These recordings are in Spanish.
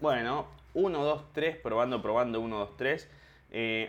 Bueno, 1, 2, 3, probando, probando, 1, 2, 3.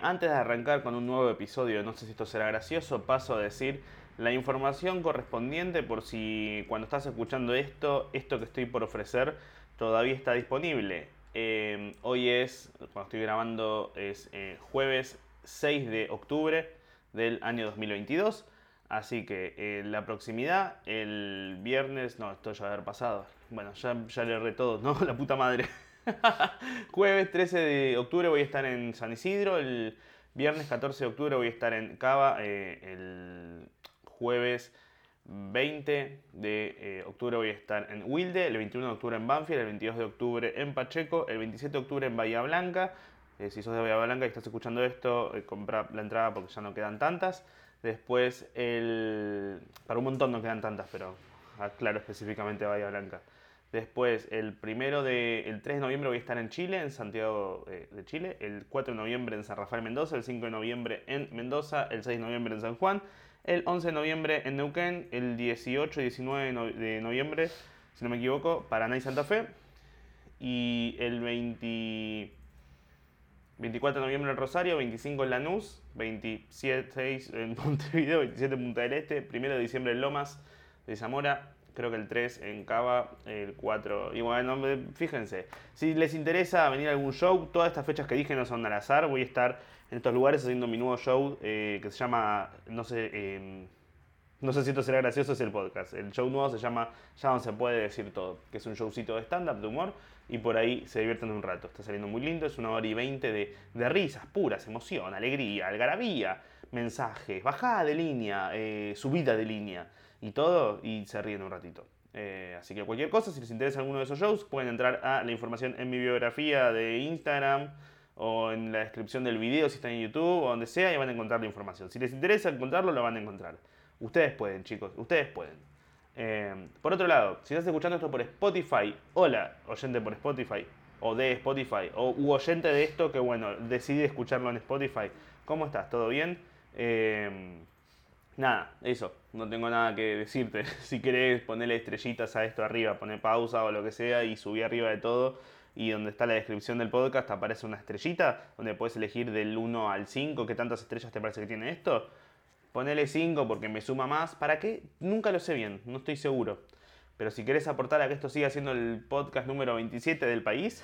antes de arrancar con un nuevo episodio, no sé si esto será gracioso, paso a decir la información correspondiente por si cuando estás escuchando esto, esto que estoy por ofrecer todavía está disponible. Eh, hoy es, cuando estoy grabando, es eh, jueves 6 de octubre del año 2022. Así que eh, la proximidad, el viernes, no, esto ya va a haber pasado. Bueno, ya, ya le todo, ¿no? La puta madre. Jueves 13 de octubre voy a estar en San Isidro, el viernes 14 de octubre voy a estar en Cava, eh, el jueves 20 de eh, octubre voy a estar en Wilde, el 21 de octubre en Banfield, el 22 de octubre en Pacheco, el 27 de octubre en Bahía Blanca. si sos de Bahía Blanca y estás escuchando esto, compra la entrada porque ya no quedan tantas. Después, el. Para un montón no quedan tantas, pero aclaro específicamente Bahía Blanca. Después, el primero de. El 3 de noviembre voy a estar en Chile, en Santiago eh, de Chile. El 4 de noviembre en San Rafael Mendoza. El 5 de noviembre en Mendoza. El 6 de noviembre en San Juan. El 11 de noviembre en Neuquén. El 18 y 19 de noviembre, si no me equivoco, Paraná y Santa Fe. Y el 20. 24 de noviembre en Rosario, 25 en Lanús, 27 en Montevideo, 27 en Punta del Este, 1 de diciembre en Lomas de Zamora, creo que el 3 en Cava, el 4. Y bueno, fíjense, si les interesa venir a algún show, todas estas fechas que dije no son al azar, voy a estar en estos lugares haciendo mi nuevo show eh, que se llama, no sé, eh, no sé si esto será gracioso, es el podcast. El show nuevo se llama Ya no se puede decir todo, que es un showcito de stand-up, de humor, y por ahí se divierten un rato. Está saliendo muy lindo, es una hora y veinte de, risas puras, emoción, alegría, algarabía, mensajes, bajada de línea, eh, subida de línea, y todo, y se ríen un ratito. Eh, así que cualquier cosa, si les interesa alguno de esos shows, pueden entrar a la información en mi biografía de Instagram o en la descripción del video si están en YouTube o donde sea y van a encontrar la información. Si les interesa encontrarlo, lo van a encontrar. Ustedes pueden, chicos, ustedes pueden. Eh, por otro lado, si estás escuchando esto por Spotify, hola, oyente por Spotify, o de Spotify, o u oyente de esto que, bueno, decide escucharlo en Spotify. ¿Cómo estás? ¿Todo bien? Eh, nada, eso, no tengo nada que decirte. Si querés ponerle estrellitas a esto arriba, poner pausa o lo que sea y subí arriba de todo. Y donde está la descripción del podcast aparece una estrellita donde puedes elegir del 1 al 5 qué tantas estrellas te parece que tiene esto ponele 5 porque me suma más. ¿Para qué? Nunca lo sé bien, no estoy seguro. Pero si querés aportar a que esto siga siendo el podcast número 27 del país,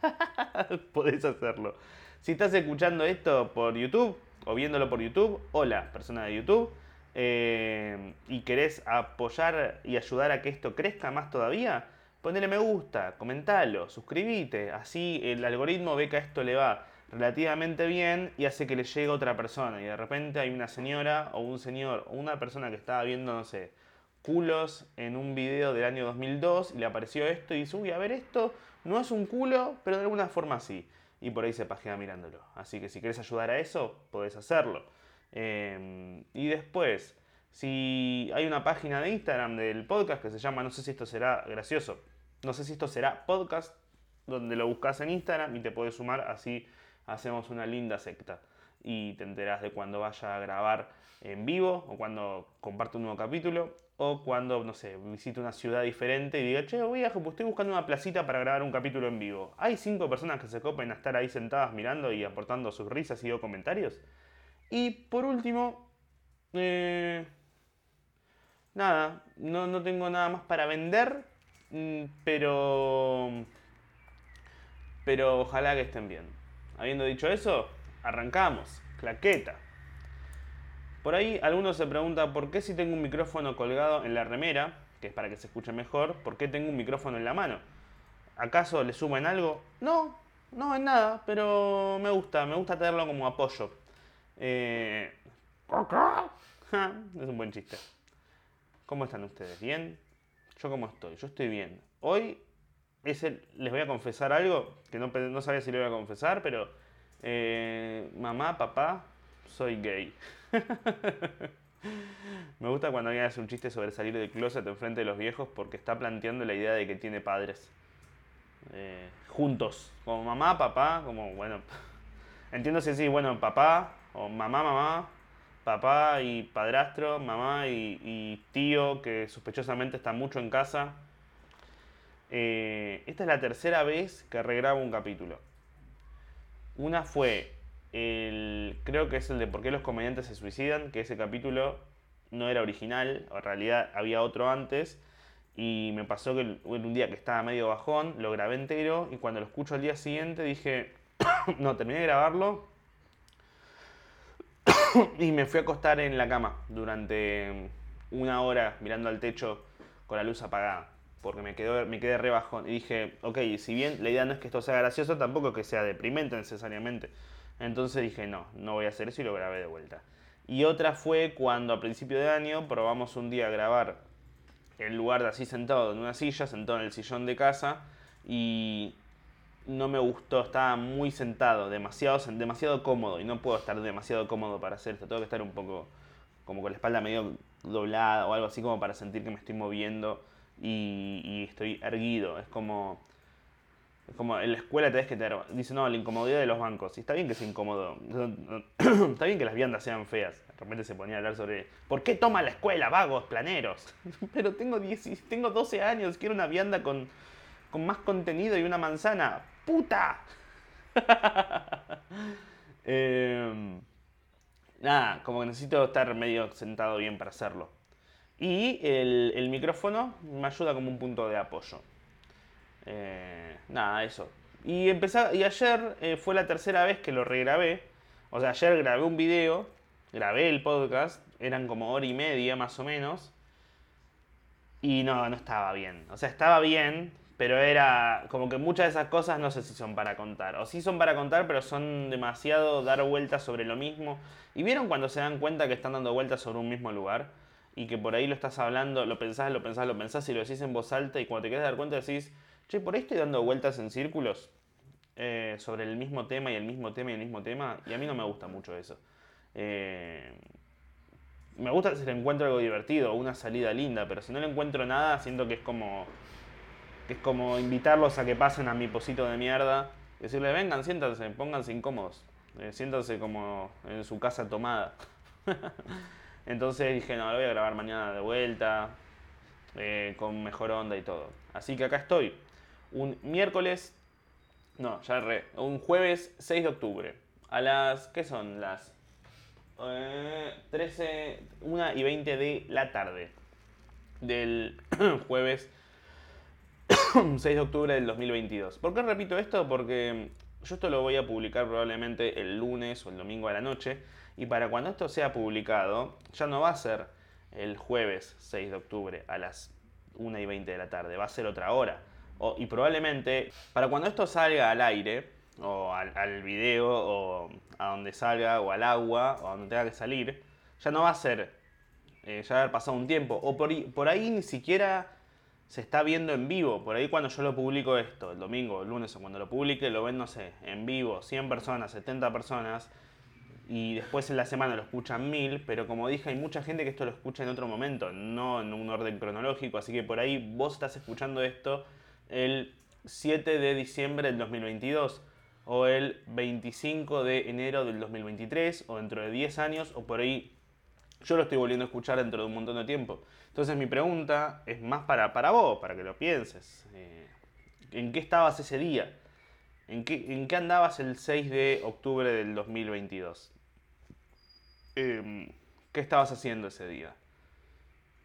podés hacerlo. Si estás escuchando esto por YouTube o viéndolo por YouTube, hola, persona de YouTube, eh, y querés apoyar y ayudar a que esto crezca más todavía, ponele me gusta, comentalo, suscríbete, así el algoritmo ve que a esto le va relativamente bien y hace que le llegue a otra persona. Y de repente hay una señora o un señor o una persona que estaba viendo, no sé, culos en un video del año 2002 y le apareció esto y dice, uy, a ver esto, no es un culo, pero de alguna forma sí. Y por ahí se pajea mirándolo. Así que si quieres ayudar a eso, podés hacerlo. Em, y después, si hay una página de Instagram del podcast que se llama, no sé si esto será gracioso, no sé si esto será podcast, donde lo buscas en Instagram y te puedes sumar así hacemos una linda secta y te enterás de cuando vaya a grabar en vivo o cuando comparte un nuevo capítulo o cuando, no sé, visite una ciudad diferente y diga, che, voy a, pues estoy buscando una placita para grabar un capítulo en vivo. Hay cinco personas que se copen a estar ahí sentadas mirando y aportando sus risas y o comentarios. Y por último, eh, nada, no, no tengo nada más para vender, mm, pero, pero ojalá que estén bien. Habiendo dicho eso, arrancamos. Claqueta. Por ahí algunos se preguntan por qué si tengo un micrófono colgado en la remera, que es para que se escuche mejor, ¿por qué tengo un micrófono en la mano? ¿Acaso le sumo en algo? No, no en nada, pero me gusta, me gusta tenerlo como apoyo. Eh... es un buen chiste. ¿Cómo están ustedes? ¿Bien? ¿Yo cómo estoy? Yo estoy bien. Hoy les voy a confesar algo que no, sabía si le voy a confesar, pero eh, mamá, papá, soy gay. Me gusta cuando alguien hace un chiste sobre salir del closet en frente de los viejos porque está planteando la idea de que tiene padres. Eh, juntos, como mamá, papá, como bueno. Entiendo si sí, bueno, papá, o mamá, mamá, papá y padrastro, mamá y tío que sospechosamente está mucho en casa Eh, esta es la tercera vez que regrabo un capítulo. Una fue el. Creo que es el de por qué los comediantes se suicidan, que ese capítulo no era original, en realidad había otro antes. Y me pasó que un día que estaba medio bajón, lo grabé entero y cuando lo escucho al día siguiente dije, no, terminé de grabarlo y me fui a acostar en la cama durante una hora mirando al techo con la luz apagada. Porque me, quedó, me quedé re bajón. Y dije, ok, si bien la idea no es que esto sea gracioso, tampoco que sea deprimente necesariamente. Entonces dije, no, no voy a hacer eso y lo grabé de vuelta. Y otra fue cuando a principio de año probamos un día a grabar en lugar de así sentado en una silla, sentado en el sillón de casa y no me gustó, estaba muy sentado, demasiado, demasiado cómodo y no puedo estar demasiado cómodo para hacer esto, tengo que estar un poco como con la espalda medio doblada o algo así como para sentir que me estoy moviendo y, estoy erguido, es como... Es como en la escuela tenés que tener. Dice, no, la incomodidad de los bancos. Y está bien que sea incómodo. está bien que las viandas sean feas. De repente se ponía a hablar sobre. ¿Por qué toma la escuela, vagos, planeros? Pero tengo, 10, tengo 12 años, quiero una vianda con, con más contenido y una manzana. ¡Puta! Em, nada, como que necesito estar medio sentado bien para hacerlo. Y el, el micrófono me ayuda como un punto de apoyo. Eh, nada, eso. Y, empecé, y ayer eh, fue la tercera vez que lo regrabé. O sea, ayer grabé un video, grabé el podcast, eran como hora y media más o menos. Y no, no estaba bien. O sea, estaba bien, pero era como que muchas de esas cosas no sé si son para contar. O sí son para contar, pero son demasiado dar vueltas sobre lo mismo. ¿Y vieron cuando se dan cuenta que están dando vueltas sobre un mismo lugar? Y que por ahí lo estás hablando, lo pensás, lo pensás, lo pensás y lo decís en voz alta y cuando te quedas dar cuenta decís, che, por ahí estoy dando vueltas en círculos eh, sobre el mismo tema y el mismo tema y el mismo tema, y a mí no me gusta mucho eso. Eh, me gusta si le encuentro algo divertido, una salida linda, pero si no le encuentro nada, siento que es como que es como invitarlos a que pasen a mi posito de mierda, decirle, vengan, siéntanse, pónganse incómodos, eh, siéntanse como en su casa tomada. Entonces dije, no, lo voy a grabar mañana de vuelta, con mejor onda y todo. Así que acá estoy un miércoles, no, ya re, un jueves 6 de octubre. A las, ¿qué son? Las 13, eh, 1 y 20 de la tarde. Del jueves 6 de octubre del 2022. ¿Por qué repito esto? Porque yo esto lo voy a publicar probablemente el lunes o el domingo a la noche. Y para cuando esto sea publicado, ya no va a ser el jueves 6 de octubre a las 1 y 20 de la tarde, va a ser otra hora y probablemente para cuando esto salga al aire, o al, video, o a donde salga, o al agua, o a donde tenga que salir, ya no va a ser, eh, ya haber pasado un tiempo, o por ahí ni siquiera se está viendo en vivo. Por ahí cuando yo lo publico esto, el domingo, el lunes o cuando lo publique, lo ven, no sé, en vivo, 100 personas, 70 personas, y después en la semana lo escuchan 1000, pero como dije, hay mucha gente que esto lo escucha en otro momento, no en un orden cronológico, así que por ahí vos estás escuchando esto el 7 de diciembre del 2022 o el 25 de enero del 2023 o dentro de 10 años o por ahí yo lo estoy volviendo a escuchar dentro de un montón de tiempo. Entonces mi pregunta es más para, para vos, para que lo pienses. Eh, ¿En qué estabas ese día? ¿En qué, ¿En qué andabas el 6 de octubre del 2022? Em, ¿Qué estabas haciendo ese día?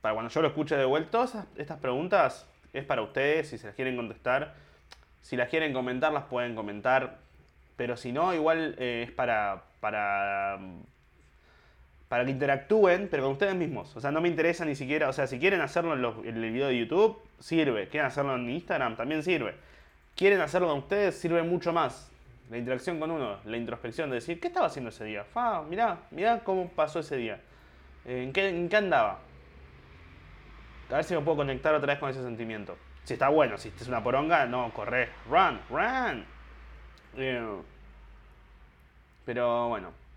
Para cuando yo lo escuche de vuelta, todas estas preguntas es para ustedes, si se las quieren contestar. Si las quieren comentar, las pueden comentar. Pero si no, igual eh, es para, para, para que interactúen, pero con ustedes mismos. O sea, no me interesa ni siquiera. O sea, si quieren hacerlo en, el video de YouTube, sirve. Quieren hacerlo en Instagram, también sirve. Quieren hacerlo con ustedes, sirve mucho más. La interacción con uno, la introspección de decir, ¿qué estaba haciendo ese día? Fa, mirá, mirá cómo pasó ese día. ¿En qué, en qué andaba? A ver si me puedo conectar otra vez con ese sentimiento. Si está bueno, si es una poronga, no, corre. Run, run. Pero bueno.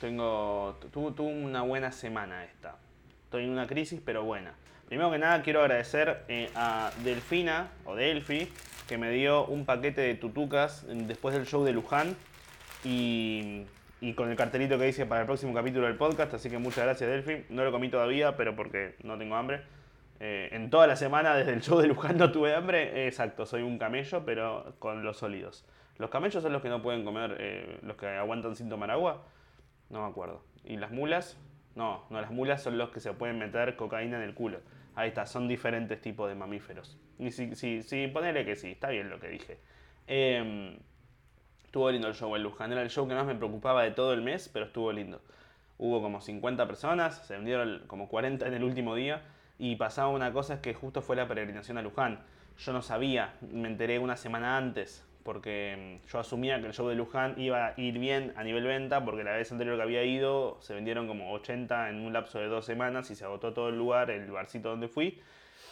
Tengo. Tuve una buena semana esta. Estoy en una crisis, pero buena. Primero que nada, quiero agradecer eh, a Delfina, o Delphi, que me dio un paquete de tutucas después del show de Luján. Y, y con el cartelito que dice para el próximo capítulo del podcast. Así que muchas gracias, Delphi. No lo comí todavía, pero porque no tengo hambre. Eh, en toda la semana, desde el show de Luján no tuve hambre. exacto, soy un camello, pero con los sólidos. ¿Los camellos son los que no pueden comer, eh, los que aguantan sin tomar agua? No me acuerdo. ¿Y las mulas? No, no, las mulas son los que se pueden meter cocaína en el culo. Ahí está, son diferentes tipos de mamíferos. Y sí, sí, sí, ponele que sí, está bien lo que dije. Em, estuvo lindo el show en Luján, era el show que más me preocupaba de todo el mes, pero estuvo lindo. Hubo como 50 personas, se vendieron como 40 en el último día. Y pasaba una cosa que justo fue la peregrinación a Luján. Yo no sabía, me enteré una semana antes, porque mm, yo asumía que el show de Luján iba a ir bien a nivel venta, porque la vez anterior que había ido se vendieron como 80 en un lapso de dos semanas y se agotó todo el lugar, el barcito donde fui.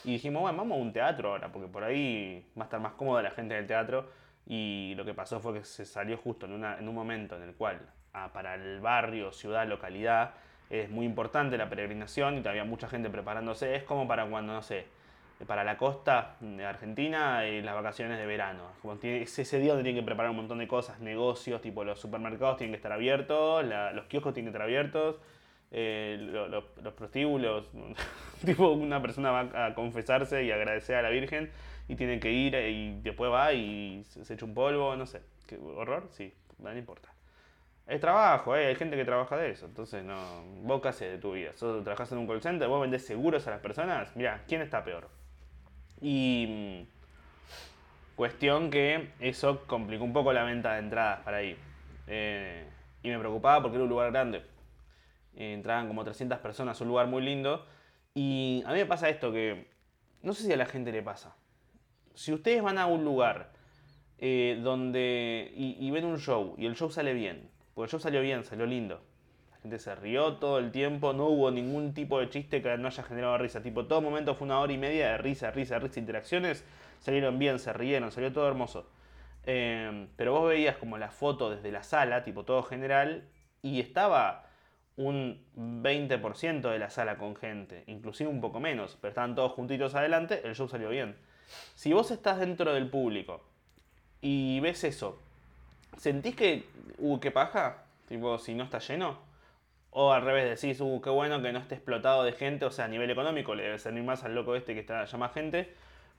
Y dijimos, bueno, vamos a un teatro ahora, porque por ahí va a estar más cómoda la gente del teatro. Y lo que pasó fue que se salió justo en, una, en un momento en el cual, ah, para el barrio, ciudad, localidad, es muy importante la peregrinación y había mucha gente preparándose. Es como para cuando, no sé, para la costa de Argentina y las vacaciones de verano. Como es ese día donde tienen que preparar un montón de cosas, negocios, tipo los supermercados tienen que estar abiertos, los kioscos tienen que estar abiertos, eh, los prostíbulos, tipo una persona va a confesarse y agradecer a la Virgen y tiene que ir y después va y se echa un polvo, no sé. ¿Qué horror? Sí, no importa. Es trabajo, ¿eh? hay gente que trabaja de eso. Entonces, no. Vos qué de tu vida. ¿Sos, trabajás en un call center, vos vendés seguros a las personas. Mira, ¿quién está peor? Y. Mm, cuestión que eso complicó un poco la venta de entradas para ir. Eh, y me preocupaba porque era un lugar grande. entraban como 300 personas, un lugar muy lindo. Y a mí me pasa esto que. No sé si a la gente le pasa. Si ustedes van a un lugar eh, donde. y ven un show y el show sale bien porque el show salió bien, salió lindo. Se rió todo el tiempo, no hubo ningún tipo de chiste que no haya generado risa. Tipo, todo momento fue una hora y media de risa, risa, risa, interacciones. Salieron bien, se rieron, salió todo hermoso. Eh, pero vos veías como la foto desde la sala, tipo todo general, y estaba un 20% de la sala con gente, inclusive un poco menos, pero estaban todos juntitos adelante, el show salió bien. Si vos estás dentro del público y ves eso, ¿Sentís que, uh, qué paja? Tipo, si no está lleno. O al revés, decís, uh, qué bueno que no esté explotado de gente. O sea, a nivel económico le debe servir más al loco este que está llama gente.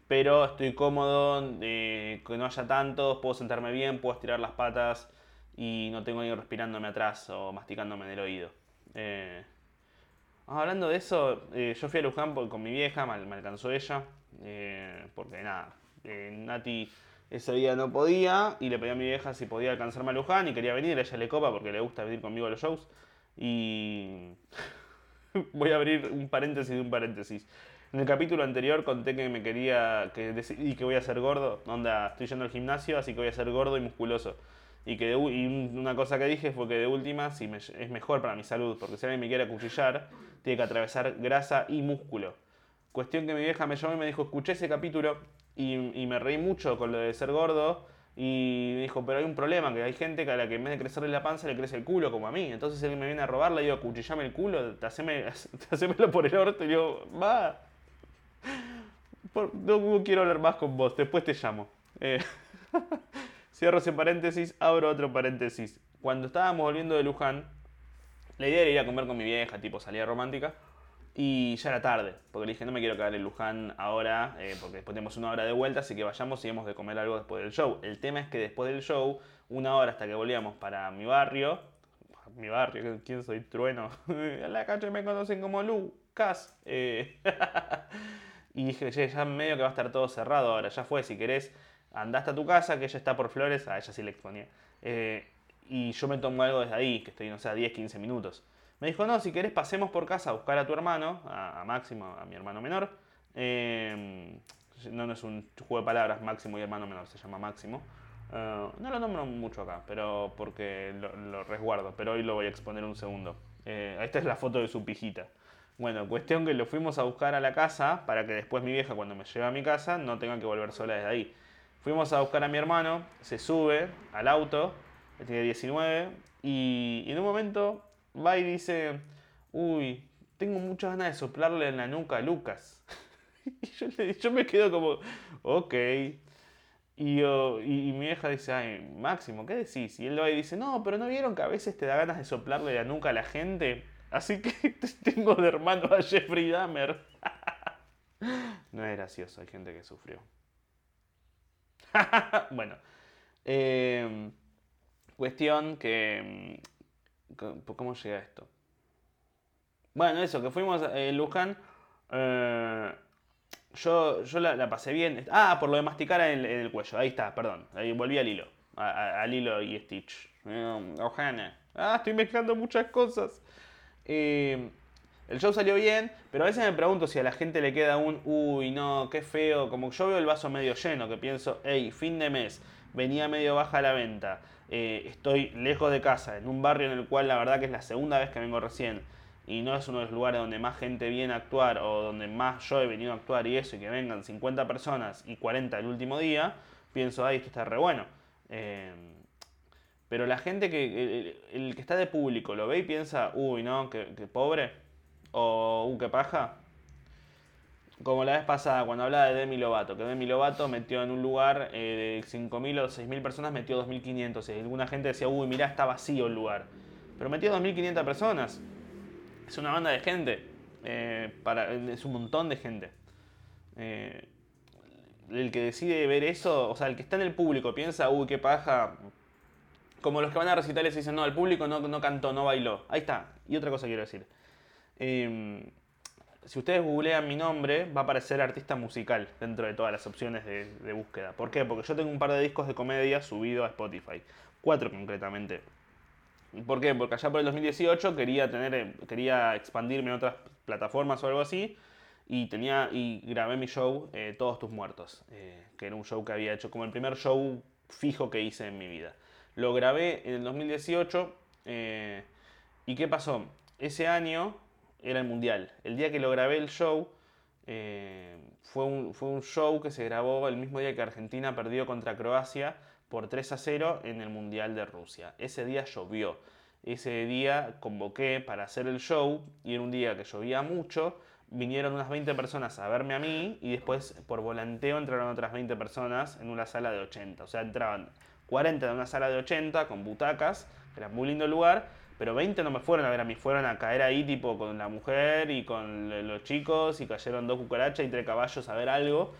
Pero estoy cómodo, eh, que no haya tantos, puedo sentarme bien, puedo estirar las patas y no tengo ni respirándome atrás o masticándome en el oído. Eh, hablando de eso, eh, yo fui a Luján con mi vieja, me, me alcanzó ella. porque nada, Nati ese día no podía y le pedí a mi vieja si podía alcanzarme a Luján y quería venir. Ella le copa porque le gusta venir conmigo a los shows. Y voy a abrir un paréntesis de un paréntesis. En el capítulo anterior conté que me quería que decidí que voy a ser gordo. Onda, estoy yendo al gimnasio, así que voy a ser gordo y musculoso. Y, que y una cosa que dije fue que de última si es mejor para mi salud, porque si alguien me quiere acuchillar, tiene que atravesar grasa y músculo. Cuestión que mi vieja me llamó y me dijo, escuché ese capítulo y, me reí mucho con lo de ser gordo. Y dijo, pero hay un problema, que hay gente que a la que en vez de crecerle la panza le crece el culo, como a mí. Entonces él me viene a robar, le digo, cuchillame el culo, te hacémelo por el orto. Y yo, va. no quiero hablar más con vos, después te llamo. Eh, cierro ese paréntesis, abro otro paréntesis. Cuando estábamos volviendo de Luján, la idea era ir a comer con mi vieja, tipo salida romántica. Y ya era tarde, porque le dije, no me quiero quedar en Luján ahora, eh, porque después tenemos una hora de vuelta, así que vayamos y hemos de comer algo después del show. El tema es que después del show, una hora hasta que volvíamos para mi barrio, mi barrio, ¿quién soy? Trueno. en la calle me conocen como Lucas. Eh, y dije, ya medio que va a estar todo cerrado ahora, ya fue, si querés, andá hasta tu casa, que ella está por Flores, a ella sí le exponía. Eh, y yo me tomo algo desde ahí, que estoy, no sé, a 10, 15 minutos. Me dijo, no, si querés pasemos por casa a buscar a tu hermano, a, Máximo, a mi hermano menor. Em, no, es un juego de palabras, Máximo y hermano menor, se llama Máximo. Eh, no lo nombro mucho acá, pero porque lo, resguardo, pero hoy lo voy a exponer un segundo. Eh, esta es la foto de su pijita. Bueno, cuestión que lo fuimos a buscar a la casa para que después mi vieja cuando me lleve a mi casa no tenga que volver sola desde ahí. Fuimos a buscar a mi hermano, se sube al auto, tiene 19, y en un momento va y dice, uy, tengo muchas ganas de soplarle en la nuca a Lucas. y yo, me quedo como, ok. Y, y, mi vieja dice, ay, Máximo, ¿qué decís? Y él va y dice, no, pero ¿no vieron que a veces te da ganas de soplarle la nuca a la gente? Así que tengo de hermano a Jeffrey Dahmer. no es gracioso, hay gente que sufrió. bueno, em, cuestión que... Mm, ¿Cómo llega esto? Bueno, eso, que fuimos en Luján. Eh, yo, yo la, pasé bien. Ah, por lo de masticar en el, cuello. Ahí está, perdón. Ahí volví al hilo. Al hilo y Stitch. Eh, ah, estoy mezclando muchas cosas. Eh, el show salió bien, pero a veces me pregunto si a la gente le queda un, uy, no, qué feo. Como yo veo el vaso medio lleno, que pienso, hey, fin de mes, venía medio baja la venta. Eh, estoy lejos de casa, en un barrio en el cual la verdad que es la segunda vez que vengo recién y no es uno de los lugares donde más gente viene a actuar o donde más yo he venido a actuar y eso, y que vengan 50 personas y 40 el último día, pienso, ay, esto está re bueno. Eh, pero la gente que, el, que está de público lo ve y piensa, uy, no, que, pobre, o, uh, qué paja. Como la vez pasada, cuando hablaba de Demi Lovato, que Demi Lovato metió en un lugar eh, de 5.000 o 6.000 personas, metió 2.500. Y alguna gente decía, uy, mirá, está vacío el lugar. Pero metió 2.500 personas es una banda de gente. Eh, para, es un montón de gente. Eh, el que decide ver eso, o sea, el que está en el público piensa, uy, qué paja. Como los que van a recitales y dicen, no, el público no, no cantó, no bailó. Ahí está. Y otra cosa quiero decir. Em, si ustedes googlean mi nombre, va a aparecer artista musical dentro de todas las opciones de, búsqueda. ¿Por qué? Porque yo tengo un par de discos de comedia subido a Spotify. Cuatro concretamente. ¿Por qué? Porque allá por el 2018 quería, tener, eh, quería expandirme en otras plataformas o algo así. Y, tenía, y grabé mi show eh, Todos tus muertos, eh, que era un show que había hecho como el primer show fijo que hice en mi vida. Lo grabé en el 2018 y ¿qué pasó? Ese año era el mundial. El día que lo grabé el show fue, un, fue un show que se grabó el mismo día que Argentina perdió contra Croacia por 3 a 0 en el Mundial de Rusia. Ese día llovió. Ese día convoqué para hacer el show y en un día que llovía mucho. Vinieron unas 20 personas a verme a mí y después por volanteo entraron otras 20 personas en una sala de 80. O sea, entraban 40 en una sala de 80 con butacas, era muy lindo lugar, pero 20 no me fueron a ver a mí, fueron a caer ahí tipo con la mujer y con los chicos y cayeron dos cucarachas y tres caballos a ver algo.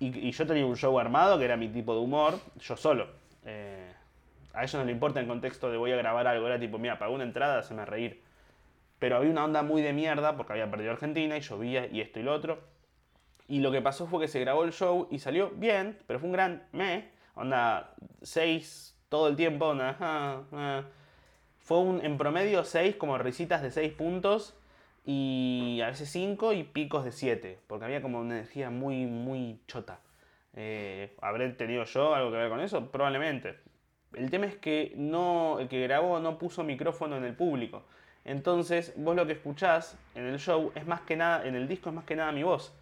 Y, yo tenía un show armado que era mi tipo de humor, yo solo. Eh, a ellos no le importa el contexto de voy a grabar algo, era tipo, mira, pagué una entrada, se me reír. Pero había una onda muy de mierda porque había perdido Argentina y llovía y esto y lo otro. Y lo que pasó fue que se grabó el show y salió bien, pero fue un gran me, onda 6 todo el tiempo, onda, fue un, en promedio 6 como risitas de 6 puntos y a veces 5 y picos de 7, porque había como una energía muy, muy chota. Eh, ¿Habré tenido yo algo que ver con eso? Probablemente. El tema es que no, el que grabó no puso micrófono en el público. Entonces, vos lo que escuchás en el show es más que nada, en el disco es más que nada mi voz.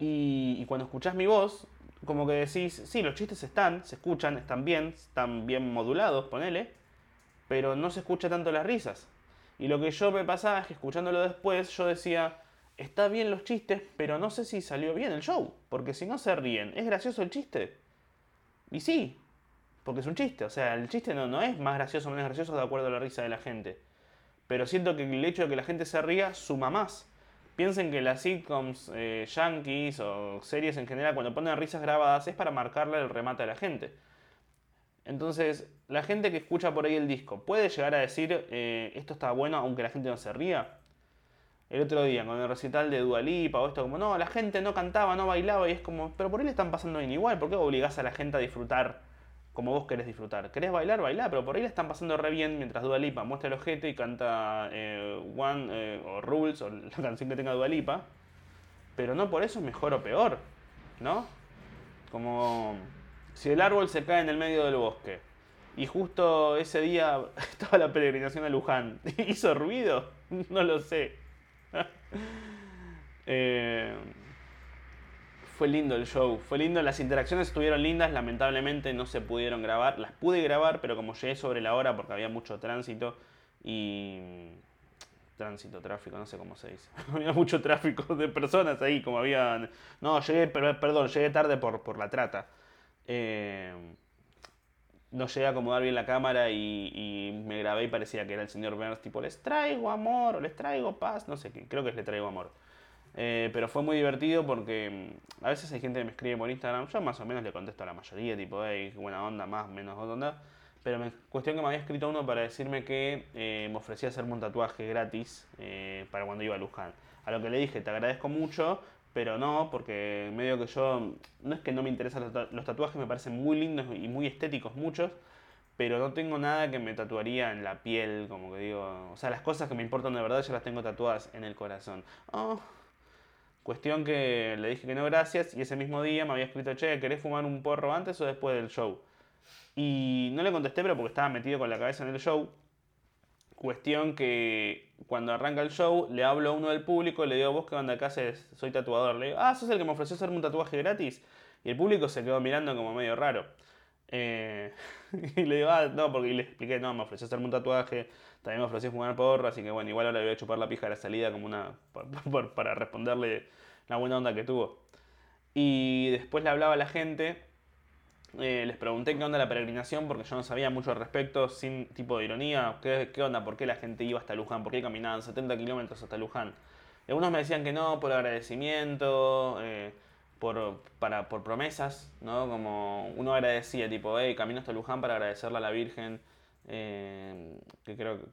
Y, y cuando escuchás mi voz, como que decís, sí, los chistes están, se escuchan, están bien, están bien modulados, ponele, pero no se escucha tanto las risas. Y lo que yo me pasaba es que escuchándolo después yo decía, está bien los chistes, pero no sé si salió bien el show. Porque si no se ríen, ¿es gracioso el chiste? Y sí, porque es un chiste. O sea, el chiste no, no es más gracioso o menos gracioso de acuerdo a la risa de la gente. Pero siento que el hecho de que la gente se ría suma más. Piensen que las sitcoms eh, yankees o series en general, cuando ponen risas grabadas, es para marcarle el remate a la gente. Entonces, la gente que escucha por ahí el disco, ¿puede llegar a decir eh, esto está bueno aunque la gente no se ría? El otro día, con el recital de Dualipa o esto, como no, la gente no cantaba, no bailaba y es como, pero por ahí le están pasando bien igual, ¿por qué obligás a la gente a disfrutar como vos querés disfrutar? ¿Querés bailar? Bailar, pero por ahí le están pasando re bien mientras Dualipa muestra el ojete y canta eh, One eh, o Rules o la canción que tenga Dualipa, pero no por eso es mejor o peor, ¿no? Como si el árbol se cae en el medio del bosque y justo ese día estaba la peregrinación a Luján, ¿hizo ruido? No lo sé. Eh, fue lindo el show, fue lindo, las interacciones estuvieron lindas, lamentablemente no se pudieron grabar, las pude grabar, pero como llegué sobre la hora porque había mucho tránsito y... Tránsito, tráfico, no sé cómo se dice. había mucho tráfico de personas ahí, como había... No, llegué, perdón, llegué tarde por, por la trata. Eh, no llegué a acomodar bien la cámara y, me grabé y parecía que era el señor Burns, tipo, les traigo amor, les traigo paz, no sé qué, creo que es le traigo amor. Eh, pero fue muy divertido porque mm, a veces hay gente que me escribe por Instagram, yo más o menos le contesto a la mayoría, tipo, hey, buena onda, más, menos onda. Pero me, cuestión que me había escrito uno para decirme que eh, me ofrecía hacerme un tatuaje gratis para cuando iba a Luján. A lo que le dije, te agradezco mucho, pero no, porque medio que yo, no es que no me interesan los tatuajes, me parecen muy lindos y muy estéticos muchos, pero no tengo nada que me tatuaría en la piel, como que digo, o sea, las cosas que me importan de verdad yo las tengo tatuadas en el corazón. Oh. Cuestión que le dije que no gracias y ese mismo día me había escrito, che, ¿querés fumar un porro antes o después del show? Y no le contesté, pero porque estaba metido con la cabeza en el show. Cuestión que cuando arranca el show, le hablo a uno del público, le digo, vos que onda acá soy tatuador. Le digo, ah, sos el que me ofreció hacerme un tatuaje gratis. Y el público se quedó mirando como medio raro. Eh, y le digo, ah, no, porque le expliqué, no, me ofreció hacerme un tatuaje, también me ofreció fumar porro, así que bueno, igual ahora le voy a chupar la pija a la salida como una. para responderle la buena onda que tuvo. Y después le hablaba a la gente eh, les pregunté qué onda la peregrinación porque yo no sabía mucho al respecto, sin tipo de ironía. ¿Qué, qué onda? ¿Por qué la gente iba hasta Luján? ¿Por qué caminaban 70 kilómetros hasta Luján? algunos me decían que no, por agradecimiento, eh, por, para, por promesas, ¿no? Como uno agradecía, tipo, hey, camino hasta Luján para agradecerle a la Virgen. Eh, que creo que.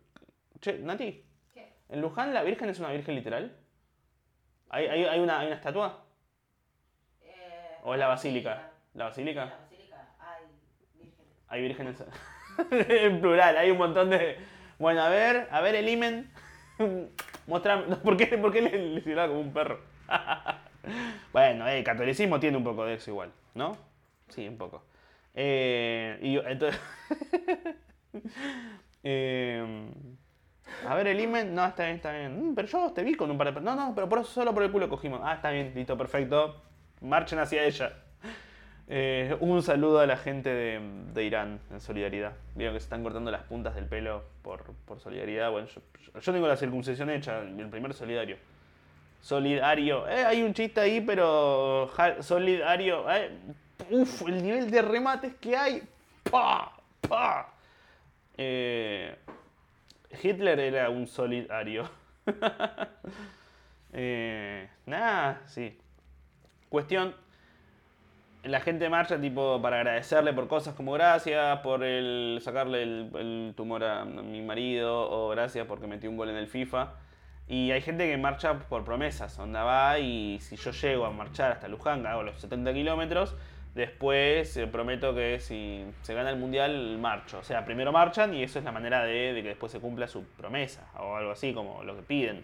Che, Nati. ¿Qué? ¿En Luján la Virgen es una Virgen literal? ¿Hay, hay, hay una, hay una estatua? ¿O es la basílica? ¿La basílica? Hay vírgenes. en plural, hay un montón de. Bueno, a ver, a ver el imen. Mostrame. ¿Por qué, por qué le, le como un perro? bueno, el catolicismo tiene un poco de eso igual, ¿no? Sí, un poco. Eh, y entonces. eh, a ver el imen. No, está bien, está bien. Mm, pero yo te vi con un par de. No, no, pero por eso solo por el culo cogimos. Ah, está bien, listo, perfecto. Marchen hacia ella. Eh, un saludo a la gente de, Irán en solidaridad. Vieron que se están cortando las puntas del pelo por, solidaridad. Bueno, yo, tengo la circuncisión hecha, el primer solidario. Solidario. Eh, hay un chiste ahí, pero. Solidario. Eh, uf, el nivel de remates que hay. ¡Pa! ¡Pa! Hitler era un solidario. nada, sí. Cuestión la gente marcha tipo para agradecerle por cosas como gracias por el sacarle el, tumor a mi marido o gracias porque metió un gol en el FIFA. Y hay gente que marcha por promesas, onda va y si yo llego a marchar hasta Luján, hago los 70 kilómetros, después eh, prometo que si se gana el mundial, marcho. O sea, primero marchan y eso es la manera de, que después se cumpla su promesa o algo así, como lo que piden.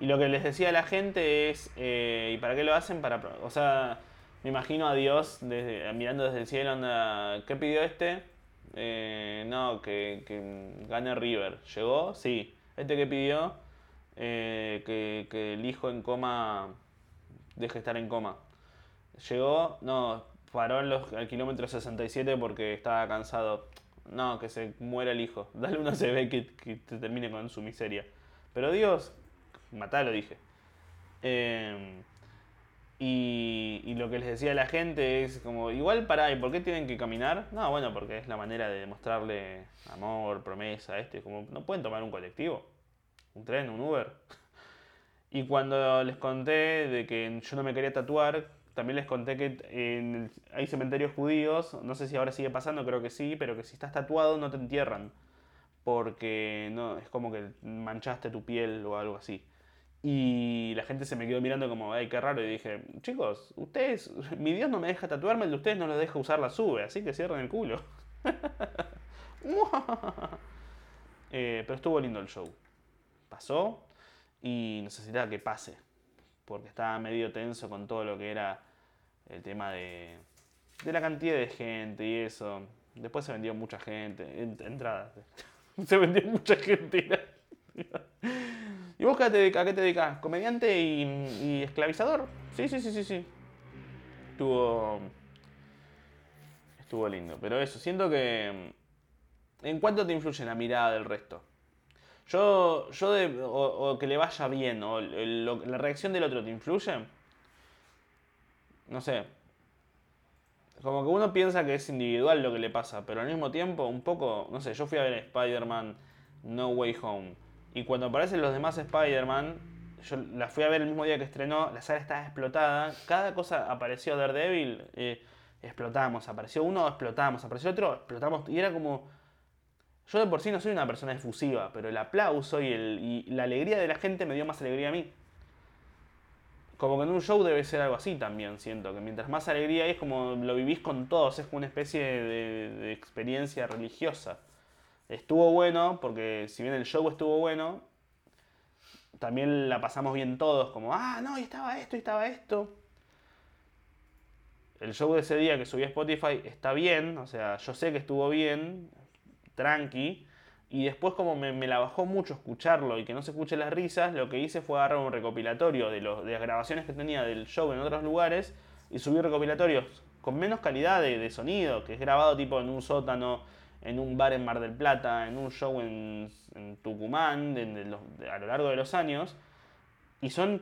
Y lo que les decía a la gente es, eh, ¿y para qué lo hacen? Para, o sea, me imagino a Dios desde, mirando desde el cielo, anda, ¿qué pidió este? Eh, no, que, gane River. ¿Llegó? Sí. ¿Este qué pidió? Eh, que, el hijo en coma deje estar en coma. ¿Llegó? No, paró en los, al kilómetro 67 porque estaba cansado. No, que se muera el hijo. Dale una CB que, que termine con su miseria. Pero Dios, matalo, dije. Eh, y, lo que les decía la gente es como, igual para, ¿y por qué tienen que caminar? No, bueno, porque es la manera de demostrarle amor, promesa, este, como, no pueden tomar un colectivo, un tren, un Uber. Y cuando les conté de que yo no me quería tatuar, también les conté que hay cementerios judíos, no sé si ahora sigue pasando, creo que sí, pero que si estás tatuado no te entierran, porque no, es como que manchaste tu piel o algo así. Y la gente se me quedó mirando como, ay, qué raro. Y dije, chicos, ustedes, mi Dios no me deja tatuarme, el de ustedes no lo deja usar la sube, así que cierren el culo. Eh, pero estuvo lindo el show. Pasó y necesitaba que pase, porque estaba medio tenso con todo lo que era el tema de, de la cantidad de gente y eso. Después se vendió mucha gente, entradas. se vendió mucha gente. ¿Y vos a qué te dedicas? ¿Comediante y, esclavizador? Sí, sí, sí, sí, sí. Estuvo. Estuvo lindo. Pero eso, siento que. ¿En cuánto te influye la mirada del resto? Yo, yo de, o, que le vaya bien, o la reacción del otro te influye. No sé. Como que uno piensa que es individual lo que le pasa, pero al mismo tiempo, un poco, no sé, yo fui a ver Spider-Man No Way Home y cuando aparecen los demás Spider-Man, yo la fui a ver el mismo día que estrenó, la sala estaba explotada, cada cosa apareció Daredevil, eh, explotamos, apareció uno, explotamos, apareció otro, explotamos, y era como... Yo de por sí no soy una persona efusiva, pero el aplauso y, el, y la alegría de la gente me dio más alegría a mí. Como que en un show debe ser algo así también, siento, que mientras más alegría es como lo vivís con todos, es como una especie de, de experiencia religiosa. Estuvo bueno, porque si bien el show estuvo bueno, también la pasamos bien todos, como, ah, no, y estaba esto, y estaba esto. El show de ese día que subí a Spotify está bien, o sea, yo sé que estuvo bien, tranqui, y después como me, la bajó mucho escucharlo y que no se escuche las risas, lo que hice fue agarrar un recopilatorio de, los, de las grabaciones que tenía del show en otros lugares y subir recopilatorios con menos calidad de, de sonido, que es grabado tipo en un sótano, en un bar en Mar del Plata, en un show en, Tucumán a lo largo de los años. Y son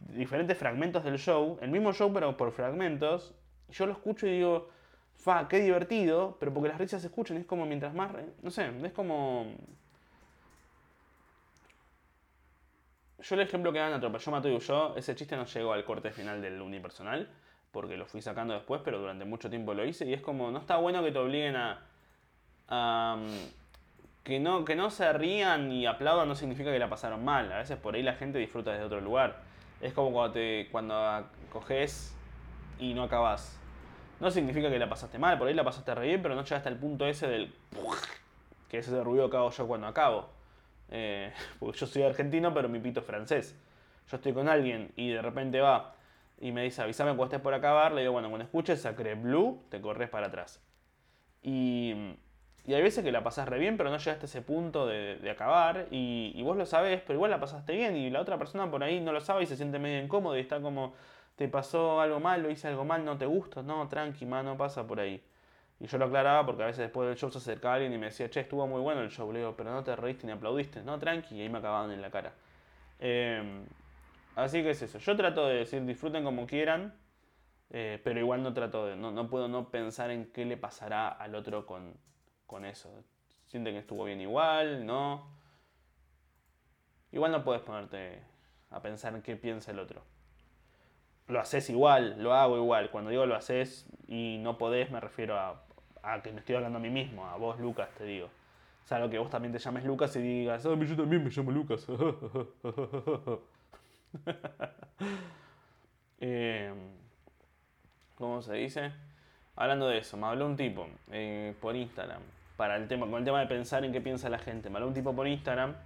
diferentes fragmentos del show, el mismo show pero por fragmentos. Yo lo escucho y digo, fa, qué divertido, pero porque las risas se escuchan, es como mientras más, no sé, es como... Yo el ejemplo que dan Atropelló, Mato y Huyó, ese chiste no llegó al corte final del unipersonal, porque lo fui sacando después, pero durante mucho tiempo lo hice, y es como, no está bueno que te obliguen a que, no, que no se rían y aplaudan no significa que la pasaron mal. A veces por ahí la gente disfruta desde otro lugar. Es como cuando, te, cuando coges y no acabas. No significa que la pasaste mal, por ahí la pasaste re bien, pero no llegaste al punto ese del... que ese ruido que hago yo cuando acabo. Eh, porque yo soy argentino, pero mi pito es francés. Yo estoy con alguien y de repente va y me dice, avísame cuando estés por acabar. Le digo, bueno, cuando escuches sacré blue, te corres para atrás. Y y hay veces que la pasás re bien, pero no llegaste a ese punto de, acabar. Y, vos lo sabés, pero igual la pasaste bien. Y la otra persona por ahí no lo sabe y se siente medio incómodo y está como, te pasó algo mal, lo hice algo mal, no te gusta. No, tranqui, no pasa por ahí. Y yo lo aclaraba porque a veces después del show se acercaba alguien y me decía, che, estuvo muy bueno el show. Le digo, pero no te reíste ni aplaudiste. No, tranqui. Y ahí me acababan en la cara. Em, así que es eso. Yo trato de decir, disfruten como quieran. Eh, pero igual no trato de, no, no puedo no pensar en qué le pasará al otro con, con eso. Sienten que estuvo bien igual, ¿no? Igual no puedes ponerte a pensar en qué piensa el otro. Lo haces igual, lo hago igual. Cuando digo lo haces y no podés, me refiero a, que me estoy hablando a mí mismo, a vos, Lucas, te digo. O sea, lo que vos también te llames Lucas y digas, oh, yo también me llamo Lucas. eh, ¿Cómo se dice? Hablando de eso, me habló un tipo eh, por Instagram para el tema, con el tema de pensar en qué piensa la gente. Me habló un tipo por Instagram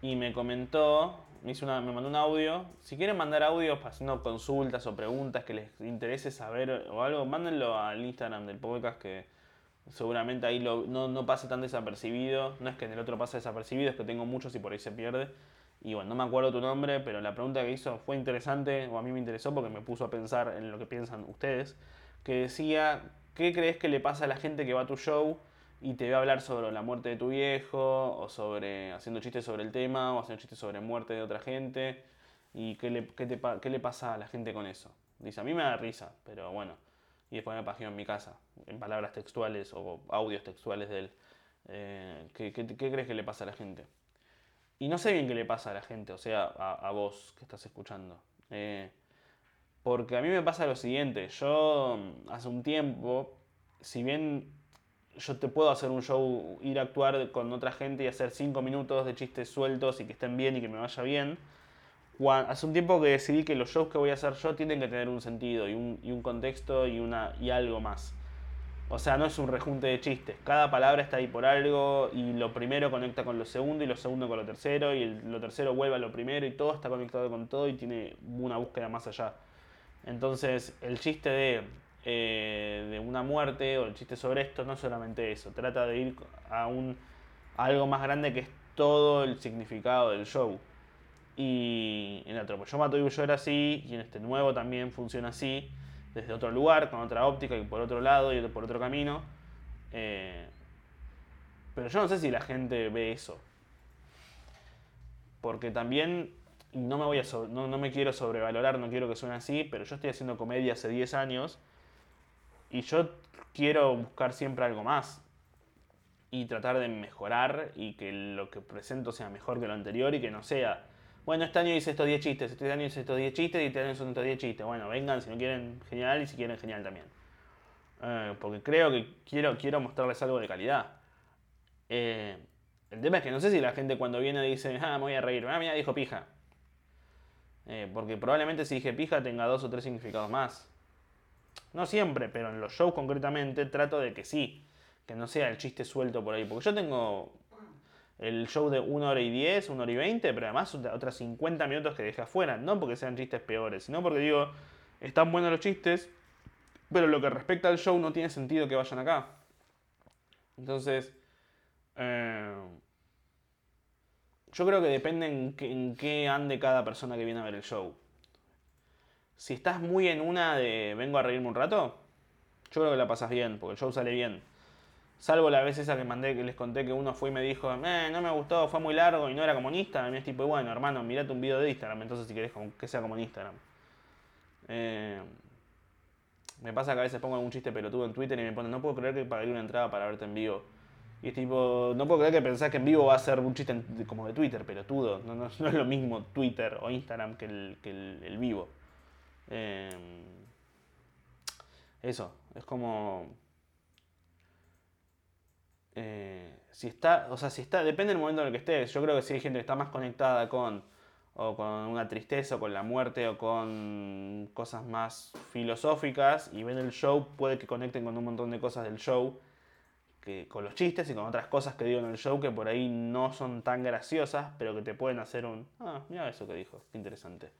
y me comentó, me, hizo una, me mandó un audio. Si quieren mandar audios haciendo consultas o preguntas que les interese saber o algo, mándenlo al Instagram del podcast que seguramente ahí no, no pase tan desapercibido. No es que en el otro pase desapercibido, es que tengo muchos y por ahí se pierde. Y bueno, no me acuerdo tu nombre, pero la pregunta que hizo fue interesante, o a mí me interesó porque me puso a pensar en lo que piensan ustedes, que decía, ¿qué crees que le pasa a la gente que va a tu show y te va a hablar sobre la muerte de tu viejo, o sobre haciendo chistes sobre el tema, o haciendo chistes sobre muerte de otra gente, y qué le, qué te, qué le pasa a la gente con eso. Dice, a mí me da risa, pero bueno. Y después me página en mi casa, en palabras textuales o audios textuales de él. Eh, ¿qué, qué, crees que le pasa a la gente? Y no sé bien qué le pasa a la gente, o sea, a, vos que estás escuchando. Eh, porque a mí me pasa lo siguiente, yo mm, hace un tiempo, si bien yo te puedo hacer un show, ir a actuar con otra gente y hacer cinco minutos de chistes sueltos y que estén bien y que me vaya bien. hace un tiempo que decidí que los shows que voy a hacer yo tienen que tener un sentido y un, y un contexto y, una, y algo más. O sea, no es un rejunte de chistes. Cada palabra está ahí por algo y lo primero conecta con lo segundo y lo segundo con lo tercero y lo tercero vuelve a lo primero y todo está conectado con todo y tiene una búsqueda más allá. Entonces, el chiste de eh, de una muerte o el chiste sobre esto, no solamente eso, trata de ir a, un, algo más grande que es todo el significado del show. Y en el Atropello Mato y yo era así, y en este nuevo también funciona así, desde otro lugar, con otra óptica y por otro lado y por otro camino. Eh, pero yo no sé si la gente ve eso. Porque también, no me, voy a no, no me quiero sobrevalorar, no quiero que suene así, pero yo estoy haciendo comedia hace 10 años y yo quiero buscar siempre algo más y tratar de mejorar y que lo que presento sea mejor que lo anterior y que no sea bueno, este año hice estos 10 chistes, este año hice estos 10 chistes y este año son estos 10 chistes. Bueno, vengan si no quieren genial y si quieren genial también. Eh, porque creo que quiero, quiero mostrarles algo de calidad. Eh, el tema es que no sé si la gente cuando viene dice, ah, me voy a reír, ah, mira, dijo pija. Eh, porque probablemente si dije pija tenga dos o tres significados más. No siempre, pero en los shows concretamente trato de que sí. Que no sea el chiste suelto por ahí. Porque yo tengo el show de 1 hora y 10, 1 hora y 20, pero además otras 50 minutos que dejé afuera. No porque sean chistes peores, sino porque digo, están buenos los chistes, pero lo que respecta al show no tiene sentido que vayan acá. Entonces, eh, yo creo que depende en qué, ande cada persona que viene a ver el show. Si estás muy en una de vengo a reírme un rato, yo creo que la pasas bien, porque el show sale bien. Salvo la vez esa que mandé, que les conté que uno fue y me dijo, eh, no me gustó, fue muy largo y no era comunista. A mí es tipo, bueno, hermano, mirate un video de Instagram, entonces si querés que sea como en Instagram. Eh, me pasa que a veces pongo algún chiste pelotudo en Twitter y me ponen, no puedo creer que pagué una entrada para verte en vivo. Y es tipo, no puedo creer que pensás que en vivo va a ser un chiste como de Twitter, pelotudo. No, no, es lo mismo Twitter o Instagram que el, que el, vivo. Eh, eso, es como... Eh, si está, o sea, si está, depende del momento en el que estés. Yo creo que si hay gente que está más conectada con o con una tristeza o con la muerte o con cosas más filosóficas y ven el show, puede que conecten con un montón de cosas del show, que, con los chistes y con otras cosas que digo en el show que por ahí no son tan graciosas, pero que te pueden hacer un, ah, mira eso que dijo, interesante.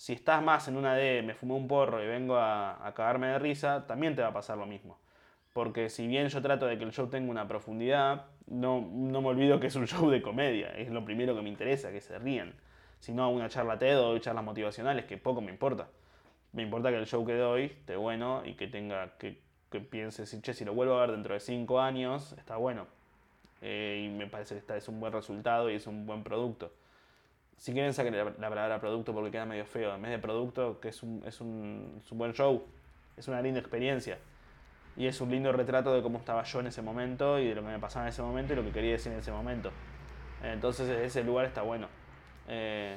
Si estás más en una de me fumé un porro y vengo a, a cagarme de risa, también te va a pasar lo mismo. Porque si bien yo trato de que el show tenga una profundidad, no, no me olvido que es un show de comedia, es lo primero que me interesa, que se rían sino una charla TED o charlas motivacionales, que poco me importa. Me importa que el show que doy esté bueno y que tenga que, que piense, si, che, si lo vuelvo a ver dentro de 5 años, está bueno. Eh, y me parece que está, es un buen resultado y es un buen producto. Si quieren saquen la, palabra producto porque queda medio feo. En vez de producto, que es un, es, un, un buen show, es una linda experiencia. Y es un lindo retrato de cómo estaba yo en ese momento y de lo que me pasaba en ese momento y lo que quería decir en ese momento. Entonces ese lugar está bueno. Eh,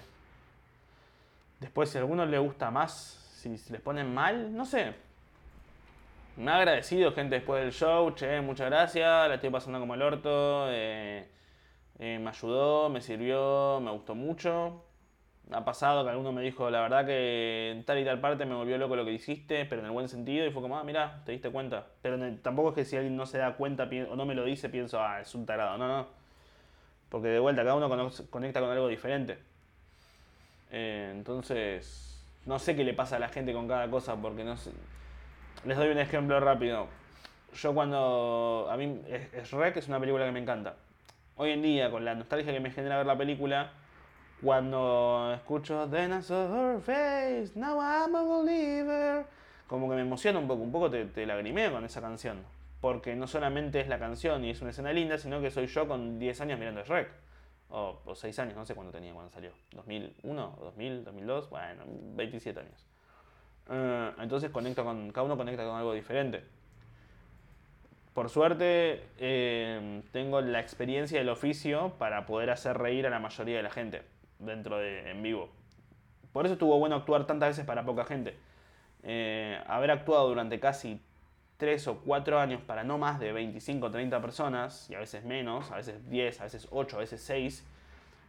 después, si a alguno le gusta más, si les ponen mal, no sé. Me ha agradecido gente después del show, che, muchas gracias, la estoy pasando como el orto, eh, eh, me ayudó, me sirvió, me gustó mucho. Ha pasado que alguno me dijo, la verdad que en tal y tal parte me volvió loco lo que hiciste, pero en el buen sentido, y fue como, ah, mira, te diste cuenta. Pero tampoco es que si alguien no se da cuenta o no me lo dice, pienso, ah, es un tarado. No, no. Porque de vuelta, cada uno conecta con algo diferente. Eh, entonces, no sé qué le pasa a la gente con cada cosa, porque no sé. Les doy un ejemplo rápido. Yo cuando. A mí, Shrek es una película que me encanta. Hoy en día, con la nostalgia que me genera ver la película, cuando escucho Then I saw her face, now I'm a believer, como que me emociona un poco, un poco te, te lagrimeo con esa canción porque no solamente es la canción y es una escena linda, sino que soy yo con 10 años mirando Shrek. O, 6 años, no sé cuándo tenía cuando salió. ¿2001? ¿2000? ¿2002? Bueno, 27 años. Eh, entonces conecto con, cada uno conecta con algo diferente. Por suerte eh, tengo la experiencia del oficio para poder hacer reír a la mayoría de la gente dentro de en vivo. Por eso estuvo bueno actuar tantas veces para poca gente. Eh, haber actuado durante casi 3 o 4 años para no más de 25 o 30 personas, y a veces menos, a veces 10, a veces 8, a veces 6,